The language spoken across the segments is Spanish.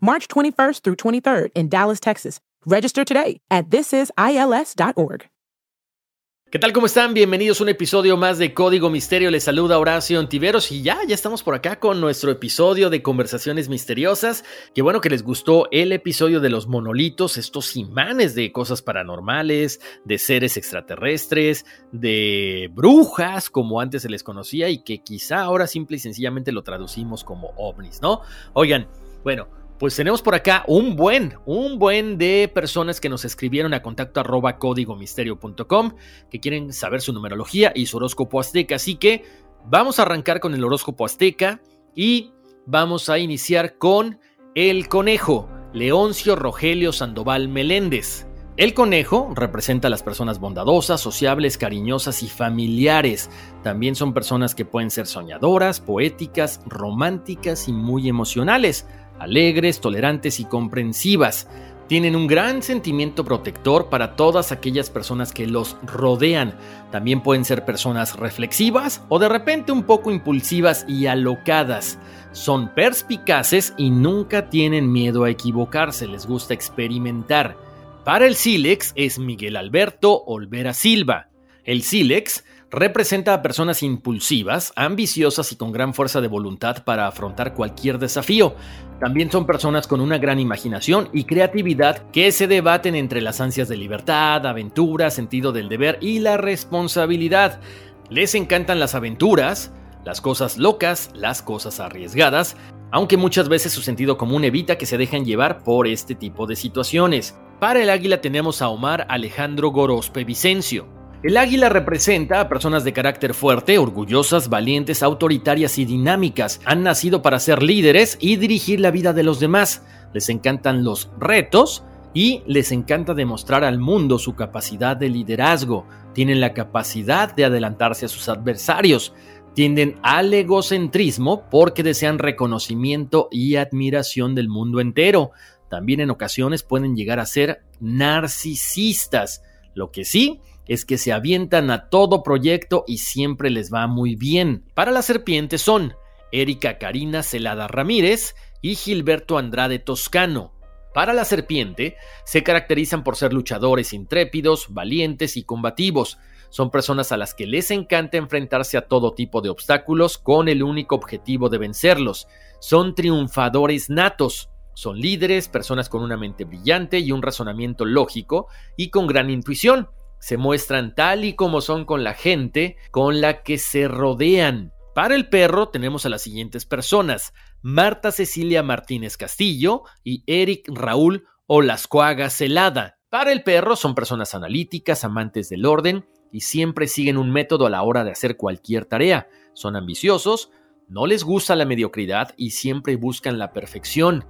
March 21st through 23rd in Dallas, Texas. Register today at thisisils.org. ¿Qué tal? ¿Cómo están? Bienvenidos a un episodio más de Código Misterio. Les saluda Horacio Antiveros y ya, ya estamos por acá con nuestro episodio de Conversaciones Misteriosas. Qué bueno que les gustó el episodio de los monolitos, estos imanes de cosas paranormales, de seres extraterrestres, de brujas, como antes se les conocía y que quizá ahora simple y sencillamente lo traducimos como ovnis, ¿no? Oigan, bueno, pues tenemos por acá un buen, un buen de personas que nos escribieron a contacto arroba códigomisterio.com que quieren saber su numerología y su horóscopo azteca. Así que vamos a arrancar con el horóscopo azteca y vamos a iniciar con el conejo, Leoncio Rogelio Sandoval Meléndez. El conejo representa a las personas bondadosas, sociables, cariñosas y familiares. También son personas que pueden ser soñadoras, poéticas, románticas y muy emocionales alegres, tolerantes y comprensivas. Tienen un gran sentimiento protector para todas aquellas personas que los rodean. También pueden ser personas reflexivas o de repente un poco impulsivas y alocadas. Son perspicaces y nunca tienen miedo a equivocarse, les gusta experimentar. Para el sílex es Miguel Alberto Olvera Silva. El sílex representa a personas impulsivas, ambiciosas y con gran fuerza de voluntad para afrontar cualquier desafío. También son personas con una gran imaginación y creatividad que se debaten entre las ansias de libertad, aventura, sentido del deber y la responsabilidad. Les encantan las aventuras, las cosas locas, las cosas arriesgadas, aunque muchas veces su sentido común evita que se dejen llevar por este tipo de situaciones. Para el águila tenemos a Omar Alejandro Gorospe Vicencio. El águila representa a personas de carácter fuerte, orgullosas, valientes, autoritarias y dinámicas. Han nacido para ser líderes y dirigir la vida de los demás. Les encantan los retos y les encanta demostrar al mundo su capacidad de liderazgo. Tienen la capacidad de adelantarse a sus adversarios. Tienden al egocentrismo porque desean reconocimiento y admiración del mundo entero. También en ocasiones pueden llegar a ser narcisistas. Lo que sí es que se avientan a todo proyecto y siempre les va muy bien. Para la serpiente son Erika Karina Celada Ramírez y Gilberto Andrade Toscano. Para la serpiente, se caracterizan por ser luchadores intrépidos, valientes y combativos. Son personas a las que les encanta enfrentarse a todo tipo de obstáculos con el único objetivo de vencerlos. Son triunfadores natos. Son líderes, personas con una mente brillante y un razonamiento lógico y con gran intuición se muestran tal y como son con la gente con la que se rodean. Para el perro tenemos a las siguientes personas: Marta Cecilia Martínez Castillo y Eric Raúl Olascuaga Celada. Para el perro son personas analíticas, amantes del orden y siempre siguen un método a la hora de hacer cualquier tarea. Son ambiciosos, no les gusta la mediocridad y siempre buscan la perfección.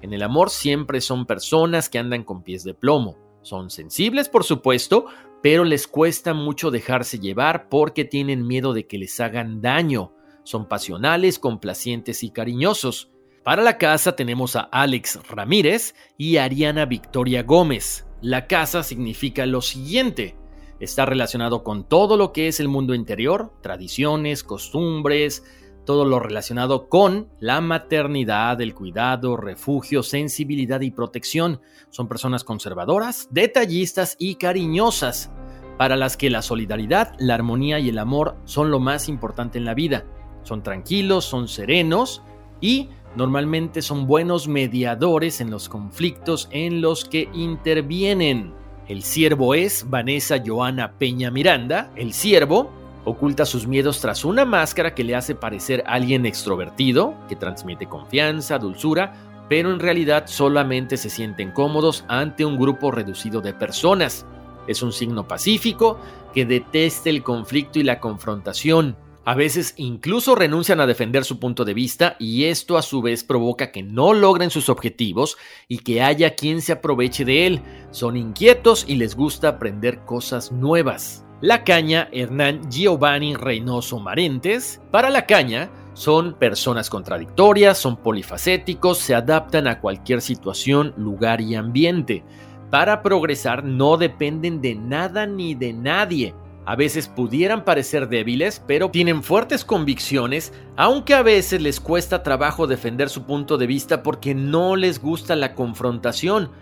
En el amor siempre son personas que andan con pies de plomo. Son sensibles, por supuesto, pero les cuesta mucho dejarse llevar porque tienen miedo de que les hagan daño. Son pasionales, complacientes y cariñosos. Para la casa tenemos a Alex Ramírez y Ariana Victoria Gómez. La casa significa lo siguiente. Está relacionado con todo lo que es el mundo interior, tradiciones, costumbres, todo lo relacionado con la maternidad, el cuidado, refugio, sensibilidad y protección. Son personas conservadoras, detallistas y cariñosas, para las que la solidaridad, la armonía y el amor son lo más importante en la vida. Son tranquilos, son serenos y normalmente son buenos mediadores en los conflictos en los que intervienen. El siervo es Vanessa Joana Peña Miranda. El siervo oculta sus miedos tras una máscara que le hace parecer alguien extrovertido, que transmite confianza, dulzura, pero en realidad solamente se sienten cómodos ante un grupo reducido de personas. Es un signo pacífico que detesta el conflicto y la confrontación. A veces incluso renuncian a defender su punto de vista y esto a su vez provoca que no logren sus objetivos y que haya quien se aproveche de él. Son inquietos y les gusta aprender cosas nuevas. La caña Hernán Giovanni Reynoso Marentes. Para la caña, son personas contradictorias, son polifacéticos, se adaptan a cualquier situación, lugar y ambiente. Para progresar no dependen de nada ni de nadie. A veces pudieran parecer débiles, pero tienen fuertes convicciones, aunque a veces les cuesta trabajo defender su punto de vista porque no les gusta la confrontación.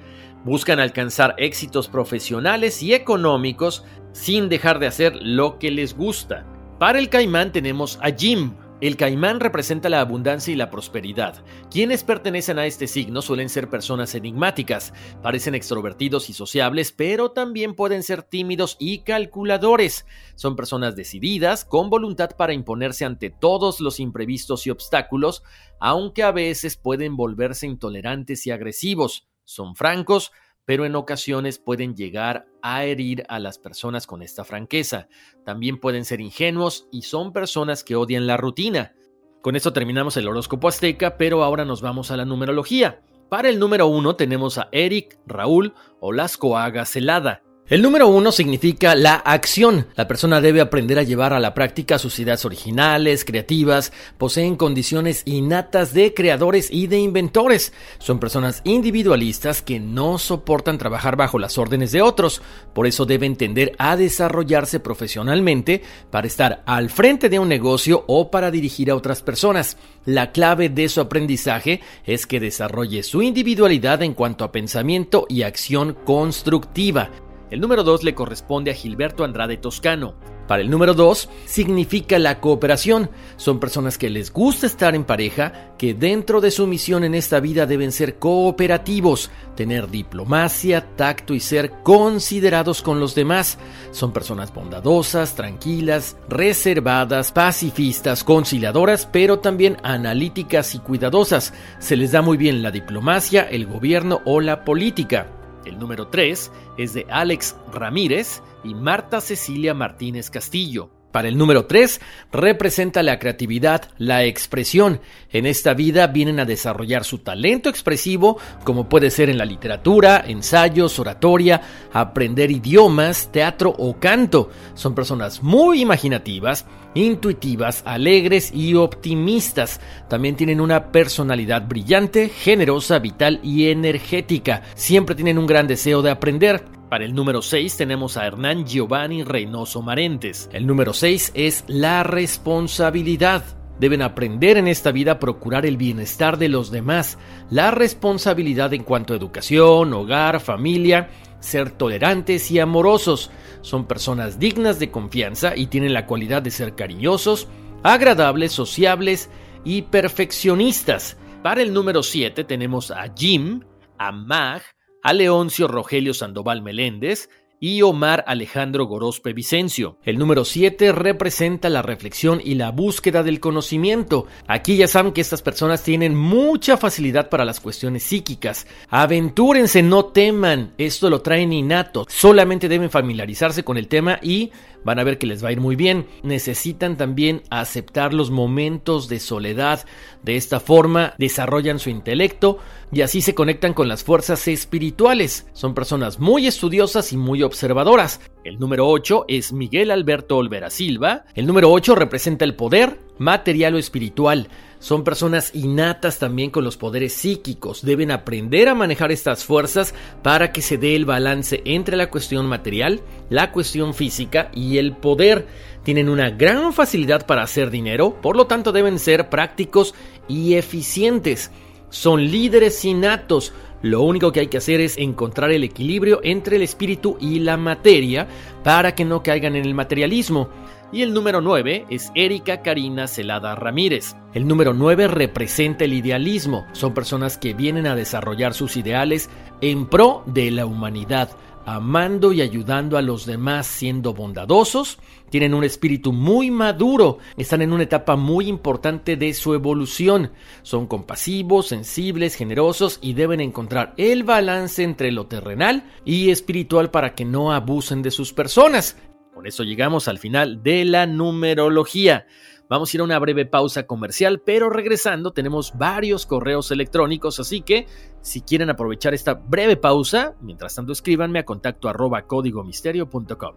Buscan alcanzar éxitos profesionales y económicos sin dejar de hacer lo que les gusta. Para el caimán tenemos a Jim, el caimán representa la abundancia y la prosperidad. Quienes pertenecen a este signo suelen ser personas enigmáticas, parecen extrovertidos y sociables, pero también pueden ser tímidos y calculadores. Son personas decididas, con voluntad para imponerse ante todos los imprevistos y obstáculos, aunque a veces pueden volverse intolerantes y agresivos. Son francos, pero en ocasiones pueden llegar a herir a las personas con esta franqueza. También pueden ser ingenuos y son personas que odian la rutina. Con esto terminamos el horóscopo azteca, pero ahora nos vamos a la numerología. Para el número uno tenemos a Eric Raúl Olascoaga Celada. El número uno significa la acción. La persona debe aprender a llevar a la práctica sus ideas originales, creativas, poseen condiciones innatas de creadores y de inventores. Son personas individualistas que no soportan trabajar bajo las órdenes de otros. Por eso deben tender a desarrollarse profesionalmente para estar al frente de un negocio o para dirigir a otras personas. La clave de su aprendizaje es que desarrolle su individualidad en cuanto a pensamiento y acción constructiva. El número 2 le corresponde a Gilberto Andrade Toscano. Para el número 2 significa la cooperación. Son personas que les gusta estar en pareja, que dentro de su misión en esta vida deben ser cooperativos, tener diplomacia, tacto y ser considerados con los demás. Son personas bondadosas, tranquilas, reservadas, pacifistas, conciliadoras, pero también analíticas y cuidadosas. Se les da muy bien la diplomacia, el gobierno o la política. El número 3 es de Alex Ramírez y Marta Cecilia Martínez Castillo. Para el número 3, representa la creatividad, la expresión. En esta vida vienen a desarrollar su talento expresivo, como puede ser en la literatura, ensayos, oratoria, aprender idiomas, teatro o canto. Son personas muy imaginativas, intuitivas, alegres y optimistas. También tienen una personalidad brillante, generosa, vital y energética. Siempre tienen un gran deseo de aprender. Para el número 6 tenemos a Hernán Giovanni Reynoso Marentes. El número 6 es la responsabilidad. Deben aprender en esta vida a procurar el bienestar de los demás, la responsabilidad en cuanto a educación, hogar, familia, ser tolerantes y amorosos. Son personas dignas de confianza y tienen la cualidad de ser cariñosos, agradables, sociables y perfeccionistas. Para el número 7 tenemos a Jim, a Mag, a Leoncio Rogelio Sandoval Meléndez y Omar Alejandro Gorospe Vicencio. El número 7 representa la reflexión y la búsqueda del conocimiento. Aquí ya saben que estas personas tienen mucha facilidad para las cuestiones psíquicas. Aventúrense, no teman, esto lo traen innato. Solamente deben familiarizarse con el tema y van a ver que les va a ir muy bien. Necesitan también aceptar los momentos de soledad. De esta forma desarrollan su intelecto y así se conectan con las fuerzas espirituales. Son personas muy estudiosas y muy observadoras. El número 8 es Miguel Alberto Olvera Silva. El número 8 representa el poder material o espiritual. Son personas innatas también con los poderes psíquicos. Deben aprender a manejar estas fuerzas para que se dé el balance entre la cuestión material, la cuestión física y el poder. Tienen una gran facilidad para hacer dinero, por lo tanto deben ser prácticos y eficientes. Son líderes innatos. Lo único que hay que hacer es encontrar el equilibrio entre el espíritu y la materia para que no caigan en el materialismo. Y el número 9 es Erika Karina Celada Ramírez. El número 9 representa el idealismo. Son personas que vienen a desarrollar sus ideales en pro de la humanidad. Amando y ayudando a los demás siendo bondadosos, tienen un espíritu muy maduro, están en una etapa muy importante de su evolución, son compasivos, sensibles, generosos y deben encontrar el balance entre lo terrenal y espiritual para que no abusen de sus personas. Con eso llegamos al final de la numerología. Vamos a ir a una breve pausa comercial, pero regresando tenemos varios correos electrónicos, así que si quieren aprovechar esta breve pausa, mientras tanto escríbanme a contacto arroba códigomisterio.com.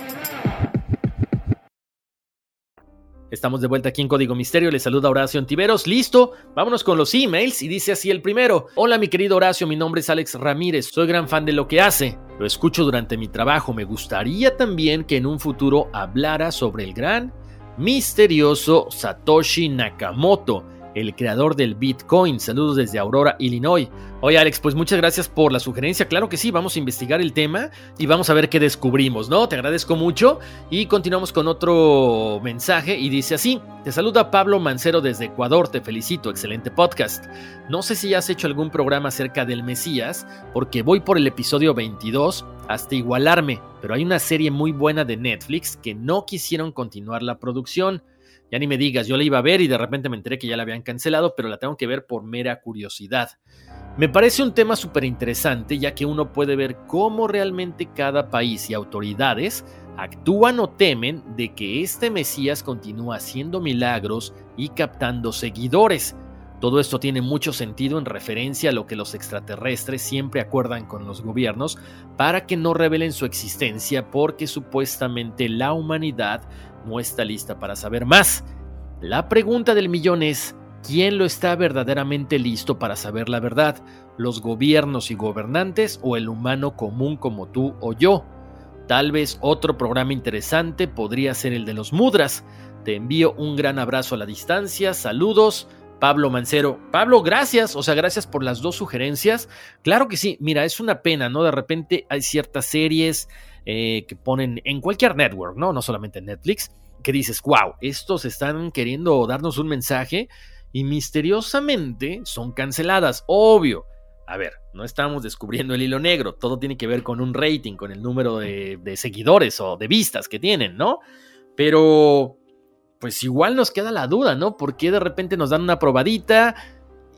Estamos de vuelta aquí en Código Misterio. Les saluda Horacio Antiveros. Listo, vámonos con los emails. Y dice así el primero: Hola, mi querido Horacio. Mi nombre es Alex Ramírez. Soy gran fan de lo que hace. Lo escucho durante mi trabajo. Me gustaría también que en un futuro hablara sobre el gran, misterioso Satoshi Nakamoto el creador del Bitcoin. Saludos desde Aurora, Illinois. Oye Alex, pues muchas gracias por la sugerencia. Claro que sí, vamos a investigar el tema y vamos a ver qué descubrimos, ¿no? Te agradezco mucho y continuamos con otro mensaje y dice así, te saluda Pablo Mancero desde Ecuador, te felicito, excelente podcast. No sé si has hecho algún programa acerca del Mesías, porque voy por el episodio 22 hasta igualarme, pero hay una serie muy buena de Netflix que no quisieron continuar la producción. Ya ni me digas, yo la iba a ver y de repente me enteré que ya la habían cancelado, pero la tengo que ver por mera curiosidad. Me parece un tema súper interesante ya que uno puede ver cómo realmente cada país y autoridades actúan o temen de que este Mesías continúa haciendo milagros y captando seguidores. Todo esto tiene mucho sentido en referencia a lo que los extraterrestres siempre acuerdan con los gobiernos para que no revelen su existencia porque supuestamente la humanidad no está lista para saber más. La pregunta del millón es, ¿quién lo está verdaderamente listo para saber la verdad? ¿Los gobiernos y gobernantes o el humano común como tú o yo? Tal vez otro programa interesante podría ser el de los mudras. Te envío un gran abrazo a la distancia, saludos. Pablo Mancero. Pablo, gracias, o sea, gracias por las dos sugerencias. Claro que sí, mira, es una pena, ¿no? De repente hay ciertas series, eh, que ponen en cualquier network, ¿no? No solamente en Netflix, que dices, wow, estos están queriendo darnos un mensaje y misteriosamente son canceladas, obvio. A ver, no estamos descubriendo el hilo negro, todo tiene que ver con un rating, con el número de, de seguidores o de vistas que tienen, ¿no? Pero, pues igual nos queda la duda, ¿no? ¿Por qué de repente nos dan una probadita?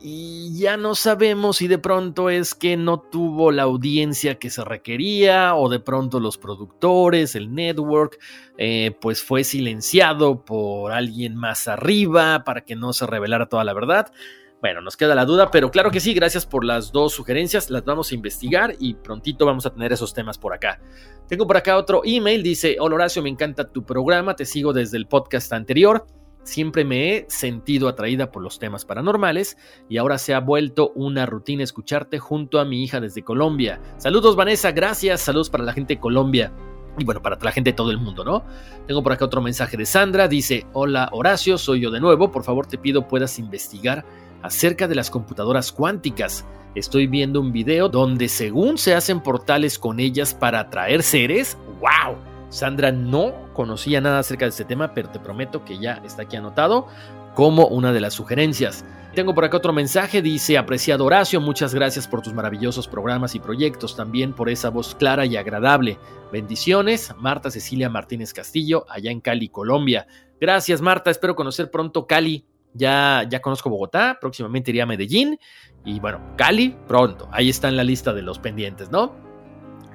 Y ya no sabemos si de pronto es que no tuvo la audiencia que se requería o de pronto los productores, el network, eh, pues fue silenciado por alguien más arriba para que no se revelara toda la verdad. Bueno, nos queda la duda, pero claro que sí, gracias por las dos sugerencias, las vamos a investigar y prontito vamos a tener esos temas por acá. Tengo por acá otro email, dice, hola Horacio, me encanta tu programa, te sigo desde el podcast anterior. Siempre me he sentido atraída por los temas paranormales y ahora se ha vuelto una rutina escucharte junto a mi hija desde Colombia. Saludos Vanessa, gracias, saludos para la gente de Colombia. Y bueno, para la gente de todo el mundo, ¿no? Tengo por acá otro mensaje de Sandra. Dice, hola Horacio, soy yo de nuevo. Por favor te pido puedas investigar acerca de las computadoras cuánticas. Estoy viendo un video donde según se hacen portales con ellas para atraer seres. ¡Wow! Sandra no conocía nada acerca de este tema, pero te prometo que ya está aquí anotado como una de las sugerencias. Tengo por acá otro mensaje, dice, apreciado Horacio, muchas gracias por tus maravillosos programas y proyectos, también por esa voz clara y agradable. Bendiciones, Marta Cecilia Martínez Castillo, allá en Cali, Colombia. Gracias Marta, espero conocer pronto Cali. Ya, ya conozco Bogotá, próximamente iría a Medellín y bueno, Cali pronto, ahí está en la lista de los pendientes, ¿no?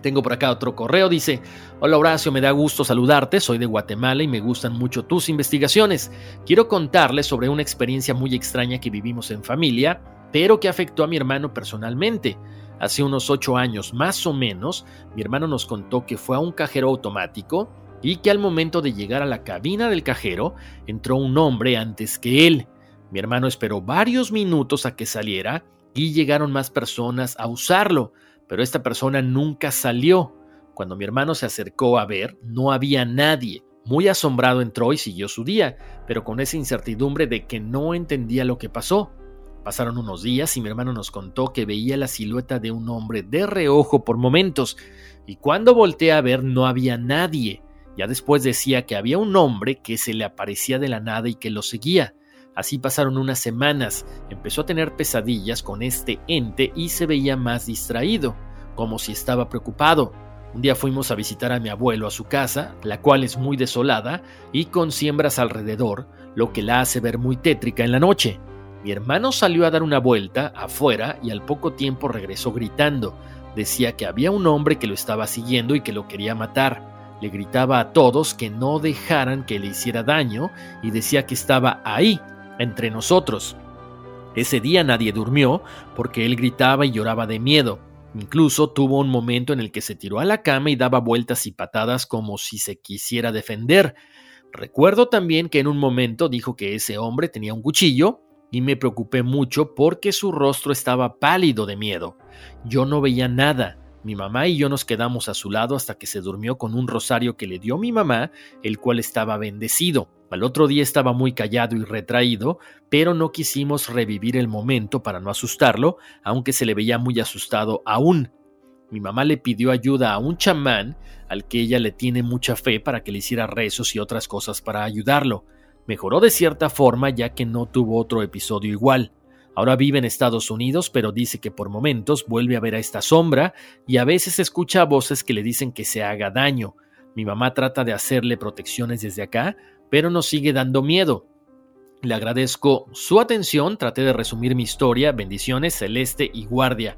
Tengo por acá otro correo, dice, hola Horacio, me da gusto saludarte, soy de Guatemala y me gustan mucho tus investigaciones. Quiero contarles sobre una experiencia muy extraña que vivimos en familia, pero que afectó a mi hermano personalmente. Hace unos ocho años más o menos, mi hermano nos contó que fue a un cajero automático y que al momento de llegar a la cabina del cajero entró un hombre antes que él. Mi hermano esperó varios minutos a que saliera y llegaron más personas a usarlo pero esta persona nunca salió. Cuando mi hermano se acercó a ver, no había nadie. Muy asombrado entró y siguió su día, pero con esa incertidumbre de que no entendía lo que pasó. Pasaron unos días y mi hermano nos contó que veía la silueta de un hombre de reojo por momentos, y cuando volteé a ver no había nadie. Ya después decía que había un hombre que se le aparecía de la nada y que lo seguía. Así pasaron unas semanas, empezó a tener pesadillas con este ente y se veía más distraído, como si estaba preocupado. Un día fuimos a visitar a mi abuelo a su casa, la cual es muy desolada y con siembras alrededor, lo que la hace ver muy tétrica en la noche. Mi hermano salió a dar una vuelta afuera y al poco tiempo regresó gritando. Decía que había un hombre que lo estaba siguiendo y que lo quería matar. Le gritaba a todos que no dejaran que le hiciera daño y decía que estaba ahí, entre nosotros. Ese día nadie durmió porque él gritaba y lloraba de miedo. Incluso tuvo un momento en el que se tiró a la cama y daba vueltas y patadas como si se quisiera defender. Recuerdo también que en un momento dijo que ese hombre tenía un cuchillo y me preocupé mucho porque su rostro estaba pálido de miedo. Yo no veía nada. Mi mamá y yo nos quedamos a su lado hasta que se durmió con un rosario que le dio mi mamá, el cual estaba bendecido. Al otro día estaba muy callado y retraído, pero no quisimos revivir el momento para no asustarlo, aunque se le veía muy asustado aún. Mi mamá le pidió ayuda a un chamán, al que ella le tiene mucha fe para que le hiciera rezos y otras cosas para ayudarlo. Mejoró de cierta forma ya que no tuvo otro episodio igual. Ahora vive en Estados Unidos, pero dice que por momentos vuelve a ver a esta sombra y a veces escucha voces que le dicen que se haga daño. Mi mamá trata de hacerle protecciones desde acá, pero nos sigue dando miedo. Le agradezco su atención, traté de resumir mi historia, bendiciones, Celeste y Guardia.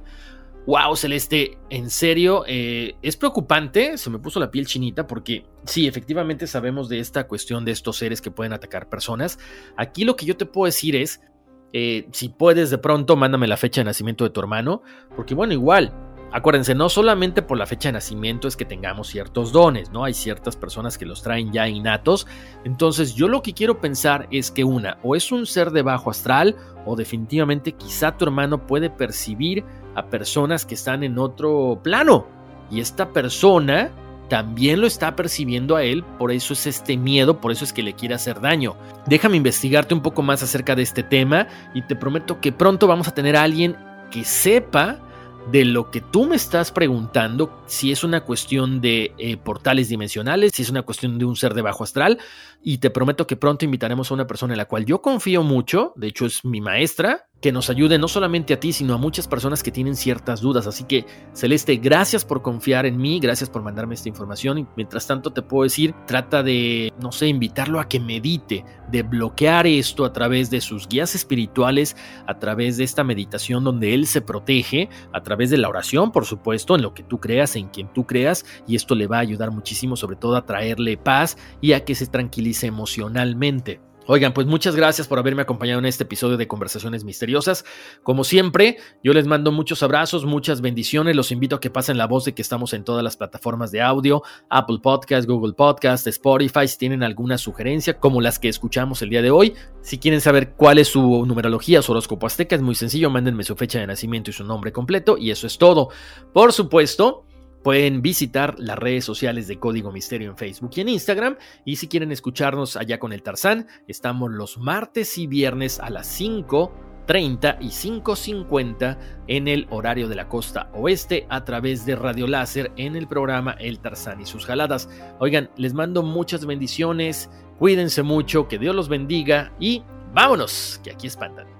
Wow, Celeste, en serio, eh, es preocupante, se me puso la piel chinita porque sí, efectivamente sabemos de esta cuestión de estos seres que pueden atacar personas. Aquí lo que yo te puedo decir es, eh, si puedes de pronto, mándame la fecha de nacimiento de tu hermano, porque bueno, igual, Acuérdense, no solamente por la fecha de nacimiento es que tengamos ciertos dones, ¿no? Hay ciertas personas que los traen ya innatos. Entonces yo lo que quiero pensar es que una, o es un ser de bajo astral, o definitivamente quizá tu hermano puede percibir a personas que están en otro plano. Y esta persona también lo está percibiendo a él, por eso es este miedo, por eso es que le quiere hacer daño. Déjame investigarte un poco más acerca de este tema y te prometo que pronto vamos a tener a alguien que sepa de lo que tú me estás preguntando, si es una cuestión de eh, portales dimensionales, si es una cuestión de un ser de bajo astral, y te prometo que pronto invitaremos a una persona en la cual yo confío mucho, de hecho es mi maestra, que nos ayude no solamente a ti, sino a muchas personas que tienen ciertas dudas. Así que, Celeste, gracias por confiar en mí, gracias por mandarme esta información. Y mientras tanto, te puedo decir, trata de, no sé, invitarlo a que medite, de bloquear esto a través de sus guías espirituales, a través de esta meditación donde él se protege, a través de la oración, por supuesto, en lo que tú creas, en quien tú creas. Y esto le va a ayudar muchísimo, sobre todo a traerle paz y a que se tranquilice emocionalmente. Oigan, pues muchas gracias por haberme acompañado en este episodio de Conversaciones Misteriosas. Como siempre, yo les mando muchos abrazos, muchas bendiciones. Los invito a que pasen la voz de que estamos en todas las plataformas de audio, Apple Podcast, Google Podcast, Spotify. Si tienen alguna sugerencia, como las que escuchamos el día de hoy, si quieren saber cuál es su numerología, su horóscopo azteca, es muy sencillo. Mándenme su fecha de nacimiento y su nombre completo, y eso es todo. Por supuesto, Pueden visitar las redes sociales de Código Misterio en Facebook y en Instagram. Y si quieren escucharnos allá con el Tarzán, estamos los martes y viernes a las 5.30 y 5.50 en el horario de la costa oeste a través de Radio Láser en el programa El Tarzán y sus jaladas. Oigan, les mando muchas bendiciones, cuídense mucho, que Dios los bendiga y vámonos, que aquí espantan.